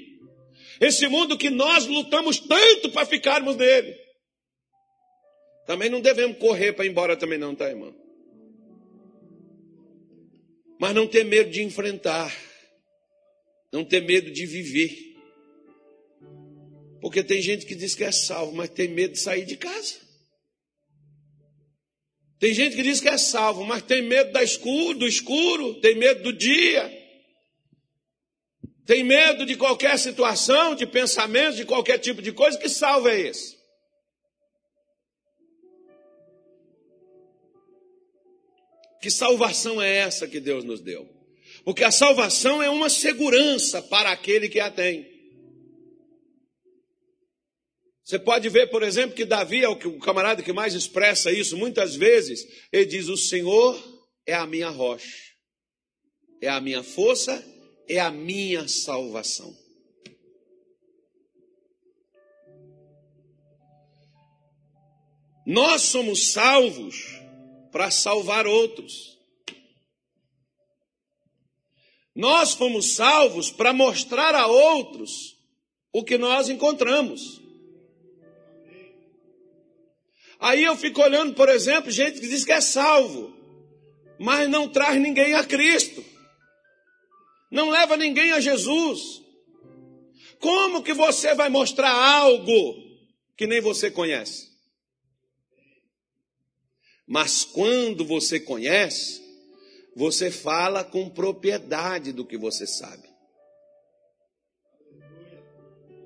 Esse mundo que nós lutamos tanto para ficarmos nele. Também não devemos correr para ir embora também não, tá, irmão? Mas não ter medo de enfrentar. Não ter medo de viver. Porque tem gente que diz que é salvo, mas tem medo de sair de casa. Tem gente que diz que é salvo, mas tem medo da escuro, do escuro, tem medo do dia. Tem medo de qualquer situação, de pensamento, de qualquer tipo de coisa. Que salvo é esse? Que salvação é essa que Deus nos deu? Porque a salvação é uma segurança para aquele que a tem. Você pode ver, por exemplo, que Davi é o camarada que mais expressa isso. Muitas vezes ele diz: O Senhor é a minha rocha, é a minha força, é a minha salvação. Nós somos salvos para salvar outros. Nós fomos salvos para mostrar a outros o que nós encontramos. Aí eu fico olhando, por exemplo, gente que diz que é salvo, mas não traz ninguém a Cristo. Não leva ninguém a Jesus. Como que você vai mostrar algo que nem você conhece? Mas quando você conhece, você fala com propriedade do que você sabe.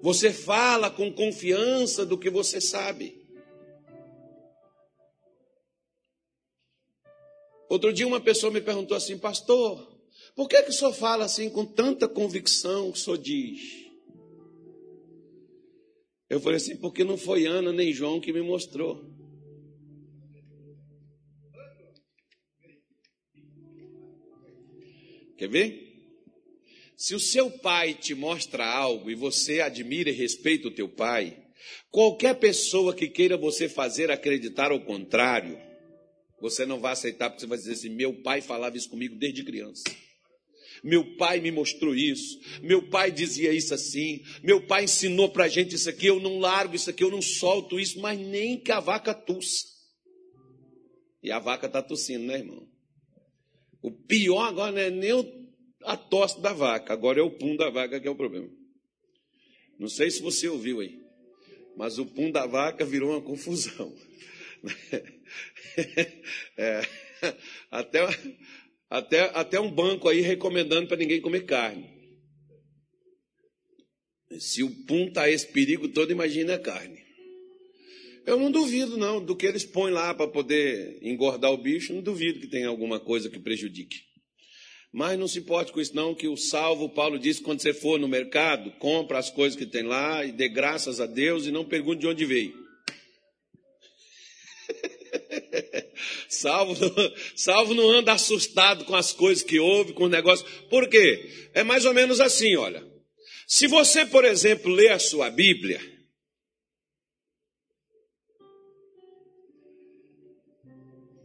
Você fala com confiança do que você sabe. Outro dia uma pessoa me perguntou assim, pastor, por que, que o senhor fala assim com tanta convicção que o senhor diz? Eu falei assim, porque não foi Ana nem João que me mostrou. Quer ver? Se o seu pai te mostra algo e você admira e respeita o teu pai, qualquer pessoa que queira você fazer acreditar ao contrário, você não vai aceitar porque você vai dizer assim: meu pai falava isso comigo desde criança. Meu pai me mostrou isso. Meu pai dizia isso assim. Meu pai ensinou para a gente isso aqui. Eu não largo isso aqui, eu não solto isso, mas nem que a vaca tussa. E a vaca está tossindo, né, irmão? O pior agora não é nem a tosse da vaca, agora é o pum da vaca que é o problema. Não sei se você ouviu aí, mas o pum da vaca virou uma confusão. é, até, até, até um banco aí recomendando para ninguém comer carne. Se o pum está esse perigo todo, imagina a carne. Eu não duvido, não, do que eles põem lá para poder engordar o bicho, não duvido que tenha alguma coisa que prejudique. Mas não se importe com isso, não, que o salvo, Paulo disse, quando você for no mercado, compra as coisas que tem lá e dê graças a Deus e não pergunte de onde veio. Salvo, salvo não anda assustado com as coisas que ouve, com os negócios. Por quê? É mais ou menos assim, olha. Se você, por exemplo, lê a sua Bíblia,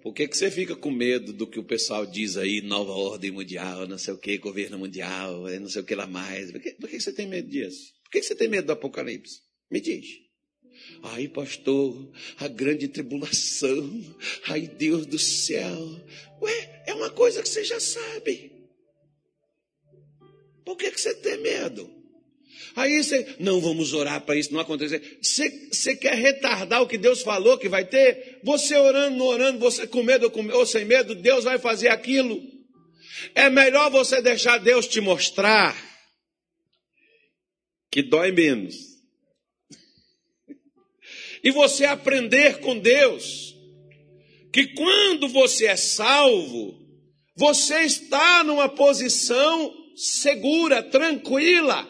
por que, que você fica com medo do que o pessoal diz aí, nova ordem mundial, não sei o que, governo mundial, não sei o que lá mais? Por que, por que você tem medo disso? Por que você tem medo do Apocalipse? Me diz. Ai, pastor, a grande tribulação. Ai, Deus do céu. Ué, é uma coisa que você já sabe. Por que, que você tem medo? Aí você, não vamos orar para isso não acontecer. Você, você quer retardar o que Deus falou que vai ter? Você orando, orando, você com medo ou sem medo, Deus vai fazer aquilo. É melhor você deixar Deus te mostrar que dói menos e você aprender com Deus que quando você é salvo, você está numa posição segura, tranquila.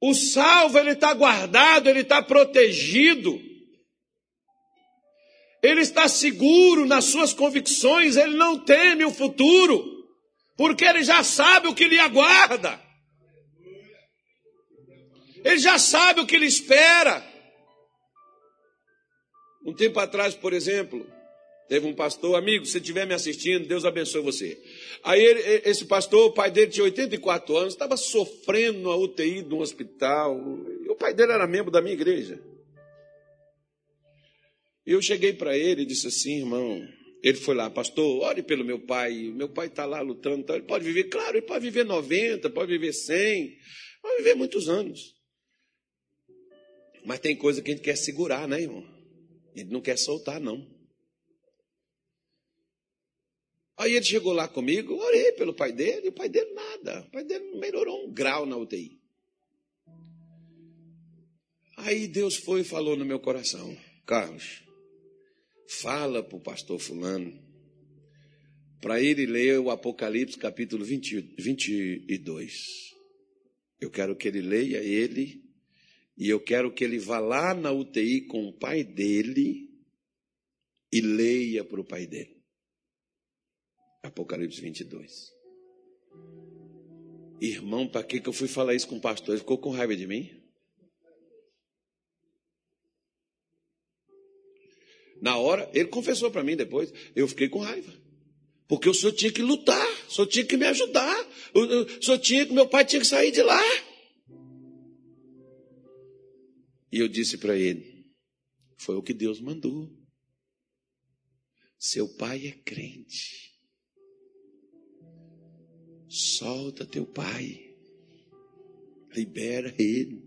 O salvo, ele está guardado, ele está protegido. Ele está seguro nas suas convicções, ele não teme o futuro. Porque ele já sabe o que lhe aguarda. Ele já sabe o que lhe espera. Um tempo atrás, por exemplo, teve um pastor, amigo, se estiver me assistindo, Deus abençoe você. Aí ele, esse pastor, o pai dele tinha 84 anos, estava sofrendo na UTI de um hospital. E o pai dele era membro da minha igreja. E eu cheguei para ele e disse assim, irmão, ele foi lá, pastor, ore pelo meu pai. Meu pai está lá lutando. Então ele pode viver, claro, ele pode viver 90, pode viver 100, pode viver muitos anos. Mas tem coisa que a gente quer segurar, né, irmão? A gente não quer soltar, não. Aí ele chegou lá comigo, orei pelo pai dele, e o pai dele nada. O pai dele melhorou um grau na UTI. Aí Deus foi e falou no meu coração, Carlos, fala para o pastor fulano, para ele ler o Apocalipse capítulo 20, 22. Eu quero que ele leia ele, e eu quero que ele vá lá na UTI com o pai dele e leia para o pai dele. Apocalipse 22. Irmão, para que, que eu fui falar isso com o pastor? Ele ficou com raiva de mim? Na hora, ele confessou para mim depois, eu fiquei com raiva. Porque o senhor tinha que lutar, o senhor tinha que me ajudar, o senhor tinha que, meu pai tinha que sair de lá. E eu disse para ele: foi o que Deus mandou. Seu pai é crente. Solta teu pai. Libera ele.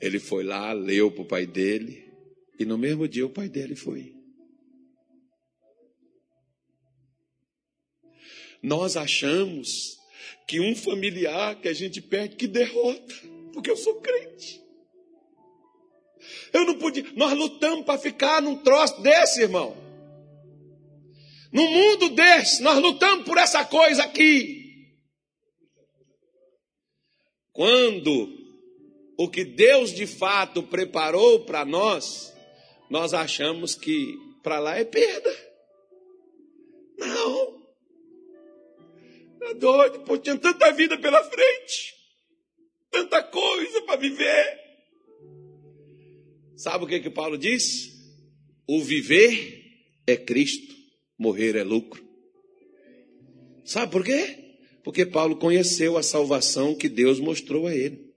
Ele foi lá, leu para o pai dele. E no mesmo dia o pai dele foi. Nós achamos que um familiar que a gente perde que derrota, porque eu sou crente. Eu não podia, nós lutamos para ficar num troço desse, irmão. No mundo desse, nós lutamos por essa coisa aqui. Quando o que Deus de fato preparou para nós nós achamos que para lá é perda. Não. É doido, pô, tinha tanta vida pela frente, tanta coisa para viver. Sabe o que que Paulo diz? O viver é Cristo, morrer é lucro. Sabe por quê? Porque Paulo conheceu a salvação que Deus mostrou a ele.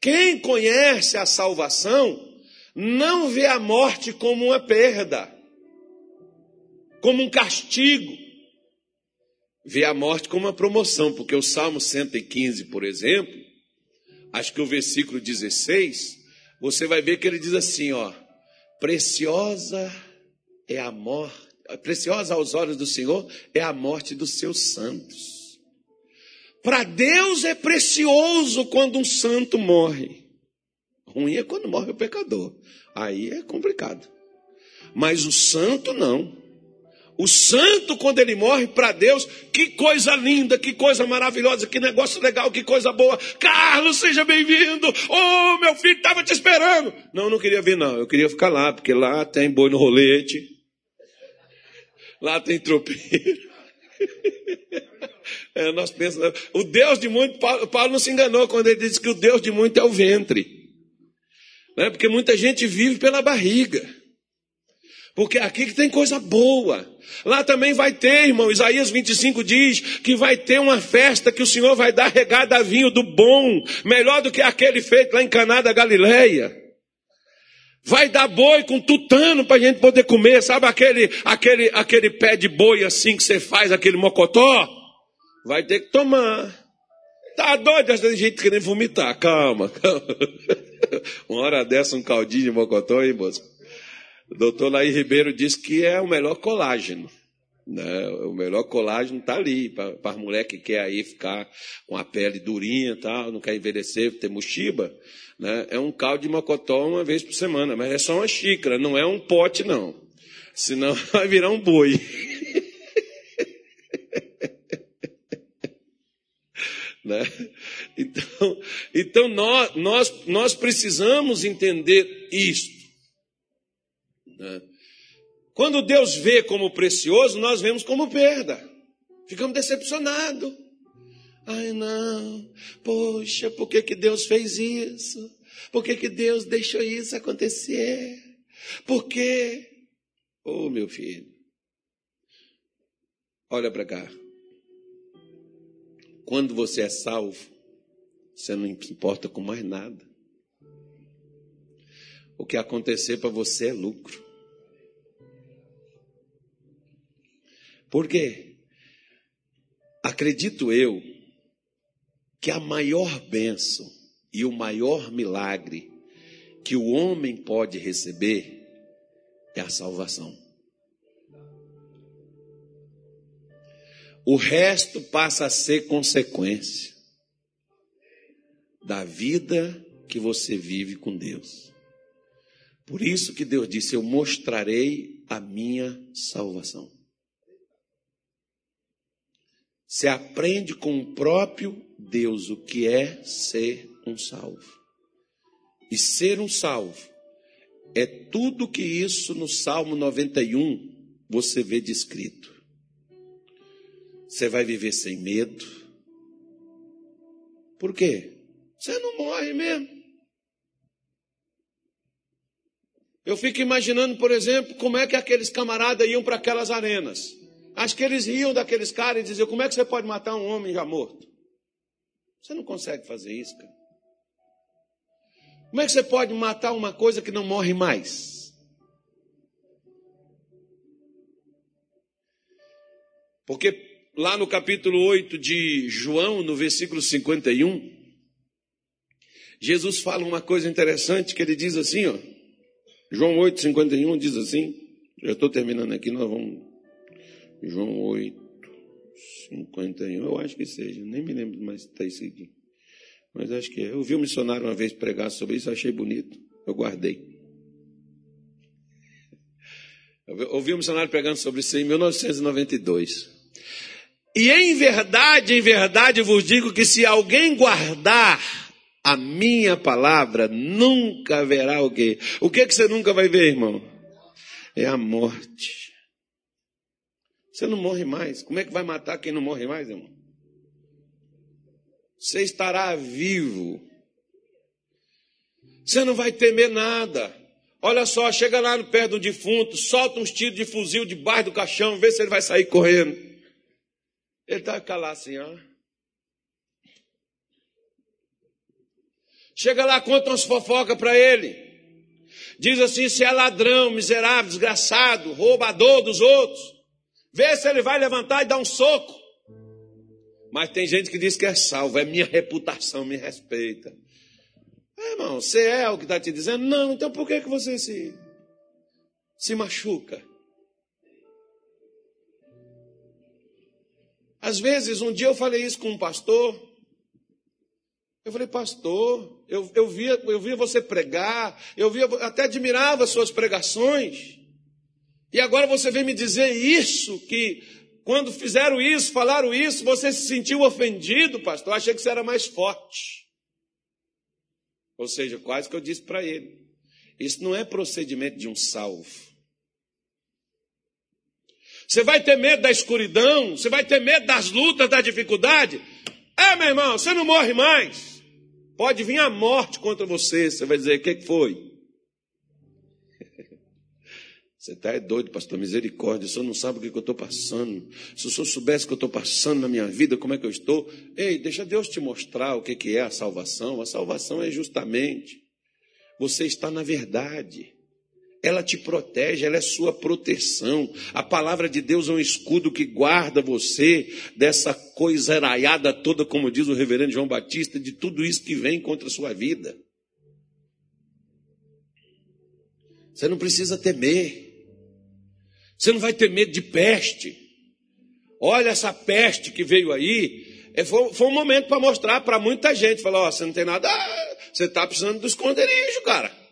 Quem conhece a salvação não vê a morte como uma perda, como um castigo. Vê a morte como uma promoção, porque o Salmo 115, por exemplo, acho que o versículo 16, você vai ver que ele diz assim, ó: Preciosa é a morte, preciosa aos olhos do Senhor é a morte dos seus santos. Para Deus é precioso quando um santo morre. Ruim é quando morre o pecador. Aí é complicado. Mas o santo não. O santo, quando ele morre para Deus, que coisa linda, que coisa maravilhosa, que negócio legal, que coisa boa. Carlos, seja bem-vindo. Oh, meu filho estava te esperando. Não, não queria vir, não. Eu queria ficar lá, porque lá tem boi no rolete. Lá tem tropeiro. É, nós pensamos, o Deus de muito, Paulo, Paulo não se enganou quando ele disse que o Deus de muito é o ventre. Né? Porque muita gente vive pela barriga. Porque aqui que tem coisa boa. Lá também vai ter, irmão. Isaías 25 diz que vai ter uma festa que o Senhor vai dar regada a vinho do bom, melhor do que aquele feito lá em Caná da Galileia. Vai dar boi com tutano para a gente poder comer, sabe aquele, aquele, aquele pé de boi assim que você faz, aquele mocotó? Vai ter que tomar. Tá doido? Tem gente querendo vomitar. Calma, calma. Uma hora dessa, um caldinho de mocotó, hein, moço? O doutor Laí Ribeiro disse que é o melhor colágeno. Né? O melhor colágeno está ali, para as mulheres que quer aí ficar com a pele durinha, tal, não quer envelhecer, ter mochiba. Né? É um caldo de mocotó uma vez por semana, mas é só uma xícara, não é um pote, não. Senão vai virar um boi. né? Então, então nós, nós, nós precisamos entender isto. Né? Quando Deus vê como precioso, nós vemos como perda. Ficamos decepcionados. Ai, não. Poxa, por que, que Deus fez isso? Por que, que Deus deixou isso acontecer? Por quê? Oh, meu filho. Olha para cá. Quando você é salvo, você não importa com mais nada. O que acontecer para você é lucro. Por quê? Acredito eu que a maior bênção e o maior milagre que o homem pode receber é a salvação. O resto passa a ser consequência da vida que você vive com Deus. Por isso que Deus disse: Eu mostrarei a minha salvação. Você aprende com o próprio Deus o que é ser um salvo. E ser um salvo é tudo que isso no Salmo 91 você vê descrito. Você vai viver sem medo. Por quê? Você não morre mesmo. Eu fico imaginando, por exemplo, como é que aqueles camaradas iam para aquelas arenas. Acho que eles riam daqueles caras e diziam: como é que você pode matar um homem já morto? Você não consegue fazer isso, cara. Como é que você pode matar uma coisa que não morre mais? Porque lá no capítulo 8 de João, no versículo 51, Jesus fala uma coisa interessante que ele diz assim, ó. João 8, 51 diz assim. Já estou terminando aqui, nós vamos. João 8, 51, eu acho que seja, nem me lembro mais se está aqui. Mas acho que é. Eu vi um missionário uma vez pregar sobre isso, achei bonito. Eu guardei. Eu ouvi um missionário pregando sobre isso em 1992. E em verdade, em verdade vos digo que se alguém guardar a minha palavra, nunca haverá o quê? O que, é que você nunca vai ver, irmão? É a morte. Você não morre mais. Como é que vai matar quem não morre mais, irmão? Você estará vivo. Você não vai temer nada. Olha só, chega lá no pé do defunto, solta uns tiros de fuzil debaixo do caixão, vê se ele vai sair correndo. Ele está calado assim, ó. Chega lá, conta umas fofocas para ele. Diz assim: se é ladrão, miserável, desgraçado, roubador dos outros, vê se ele vai levantar e dar um soco. Mas tem gente que diz que é salvo, é minha reputação, me respeita. É, irmão, você é o que está te dizendo? Não, então por que, que você se, se machuca? Às vezes, um dia eu falei isso com um pastor, eu falei, pastor, eu, eu, via, eu via você pregar, eu via, até admirava suas pregações. E agora você vem me dizer isso, que quando fizeram isso, falaram isso, você se sentiu ofendido, pastor. Eu achei que você era mais forte. Ou seja, quase que eu disse para ele: Isso não é procedimento de um salvo. Você vai ter medo da escuridão, você vai ter medo das lutas, da dificuldade. É, meu irmão, você não morre mais. Pode vir a morte contra você. Você vai dizer: o que foi? Você está é doido, pastor, misericórdia. O senhor não sabe o que, eu estou passando. Se o senhor soubesse o que eu estou passando na minha vida, como é que eu estou. Ei, deixa Deus te mostrar o que, que é a salvação. A salvação é justamente você está na verdade ela te protege, ela é sua proteção. A palavra de Deus é um escudo que guarda você dessa coisa araiada toda, como diz o reverendo João Batista, de tudo isso que vem contra a sua vida. Você não precisa temer. Você não vai ter medo de peste. Olha essa peste que veio aí. É, foi, foi um momento para mostrar para muita gente. Falar, ó, você não tem nada. Você está precisando do esconderijo, cara.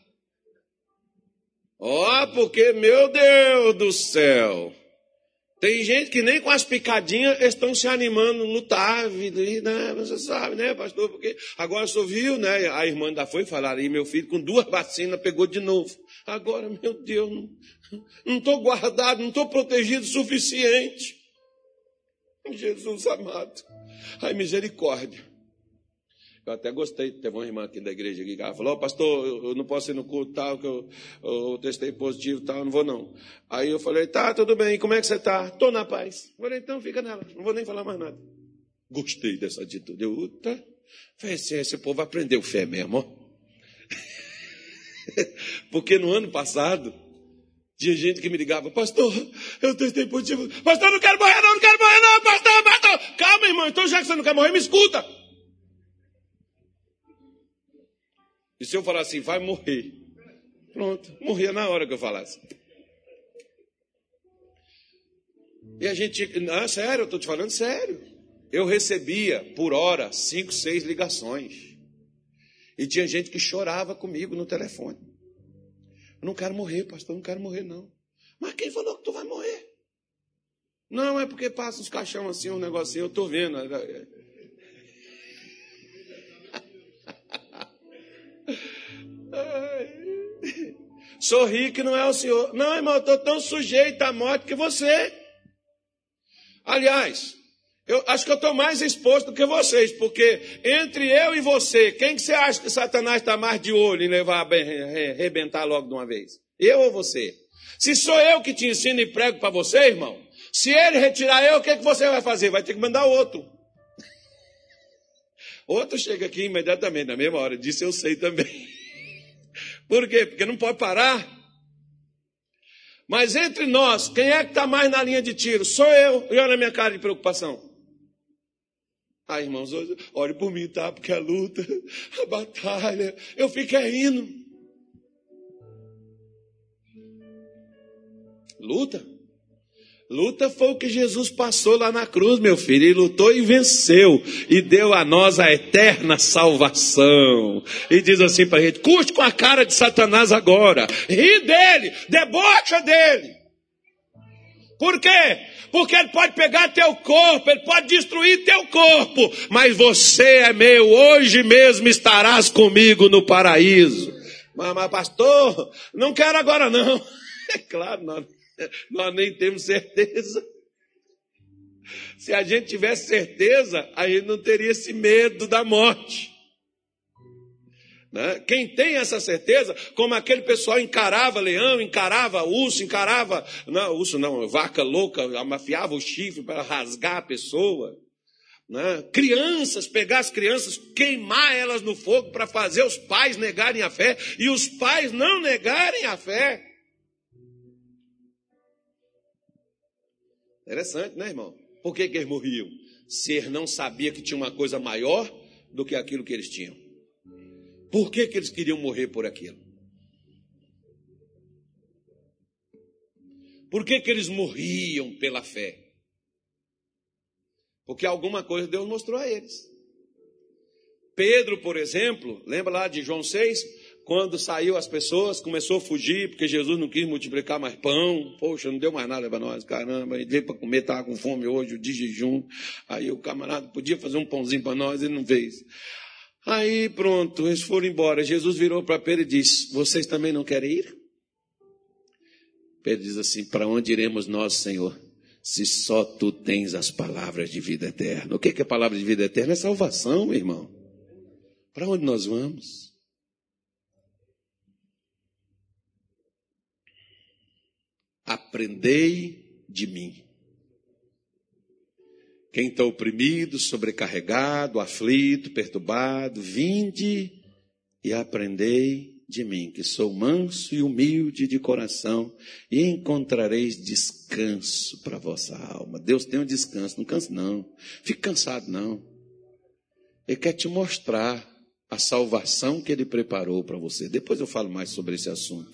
Ó, oh, porque, meu Deus do céu, tem gente que nem com as picadinhas estão se animando, lutar, né? Você sabe, né, pastor? Porque agora só viu, né? A irmã ainda foi falar aí, meu filho com duas vacinas pegou de novo. Agora, meu Deus, não estou guardado, não estou protegido o suficiente. Jesus amado. Ai, misericórdia. Eu até gostei, teve uma irmã aqui da igreja que falou, oh, pastor, eu não posso ir no culto tal, que eu, eu testei positivo tal, eu não vou não. Aí eu falei, tá, tudo bem, como é que você tá? Tô na paz. Eu falei, então fica nela, não vou nem falar mais nada. Gostei dessa atitude. Eu, tá. Falei assim, esse povo aprendeu fé mesmo, ó. Porque no ano passado, tinha gente que me ligava, pastor, eu testei positivo. Pastor, não quero morrer não, não quero morrer não, pastor, pastor. Calma, irmão, então já que você não quer morrer, me escuta. E se eu falar assim, vai morrer? Pronto, morria na hora que eu falasse. E a gente, não, sério, eu estou te falando sério. Eu recebia por hora cinco, seis ligações. E tinha gente que chorava comigo no telefone. Eu não quero morrer, pastor, não quero morrer, não. Mas quem falou que tu vai morrer? Não, é porque passa uns caixão assim, um negocinho, eu estou vendo. Sorri que não é o senhor. Não, irmão, eu estou tão sujeito à morte que você. Aliás, eu acho que eu estou mais exposto do que vocês, porque entre eu e você, quem que você acha que Satanás está mais de olho em levar a arrebentar logo de uma vez? Eu ou você? Se sou eu que te ensino e prego para você, irmão, se ele retirar eu, o que, que você vai fazer? Vai ter que mandar outro. Outro chega aqui imediatamente, na mesma hora, disse eu sei também. Por quê? Porque não pode parar. Mas entre nós, quem é que está mais na linha de tiro? Sou eu. E olha a minha cara de preocupação. Ah, irmãos, olhe por mim, tá? Porque a luta, a batalha, eu fico rindo. Luta? Luta foi o que Jesus passou lá na cruz, meu filho. Ele lutou e venceu. E deu a nós a eterna salvação. E diz assim para a gente: curte com a cara de Satanás agora. Ri dele, debocha dele. Por quê? Porque ele pode pegar teu corpo, ele pode destruir teu corpo. Mas você é meu, hoje mesmo estarás comigo no paraíso. Mas, mas pastor, não quero agora não. É claro, não. Nós nem temos certeza. Se a gente tivesse certeza, a gente não teria esse medo da morte. Né? Quem tem essa certeza, como aquele pessoal encarava leão, encarava urso, encarava, não, urso não, vaca louca, amafiava o chifre para rasgar a pessoa. Né? Crianças, pegar as crianças, queimar elas no fogo para fazer os pais negarem a fé e os pais não negarem a fé. Interessante, né, irmão? Por que, que eles morriam? Se eles não sabiam que tinha uma coisa maior do que aquilo que eles tinham. Por que, que eles queriam morrer por aquilo? Por que, que eles morriam pela fé? Porque alguma coisa Deus mostrou a eles. Pedro, por exemplo, lembra lá de João 6? Quando saiu as pessoas, começou a fugir, porque Jesus não quis multiplicar mais pão. Poxa, não deu mais nada para nós. Caramba, ele veio para comer, estava com fome hoje, de jejum. Aí o camarada podia fazer um pãozinho para nós, ele não fez. Aí pronto, eles foram embora. Jesus virou para Pedro e disse: Vocês também não querem ir? Pedro diz assim: Para onde iremos nós, Senhor? Se só tu tens as palavras de vida eterna. O que é a palavra de vida eterna? É salvação, irmão. Para onde nós vamos? Aprendei de mim. Quem está oprimido, sobrecarregado, aflito, perturbado, vinde e aprendei de mim, que sou manso e humilde de coração, e encontrareis descanso para vossa alma. Deus tem um descanso, não cansa não. Fique cansado não. Ele quer te mostrar a salvação que ele preparou para você. Depois eu falo mais sobre esse assunto.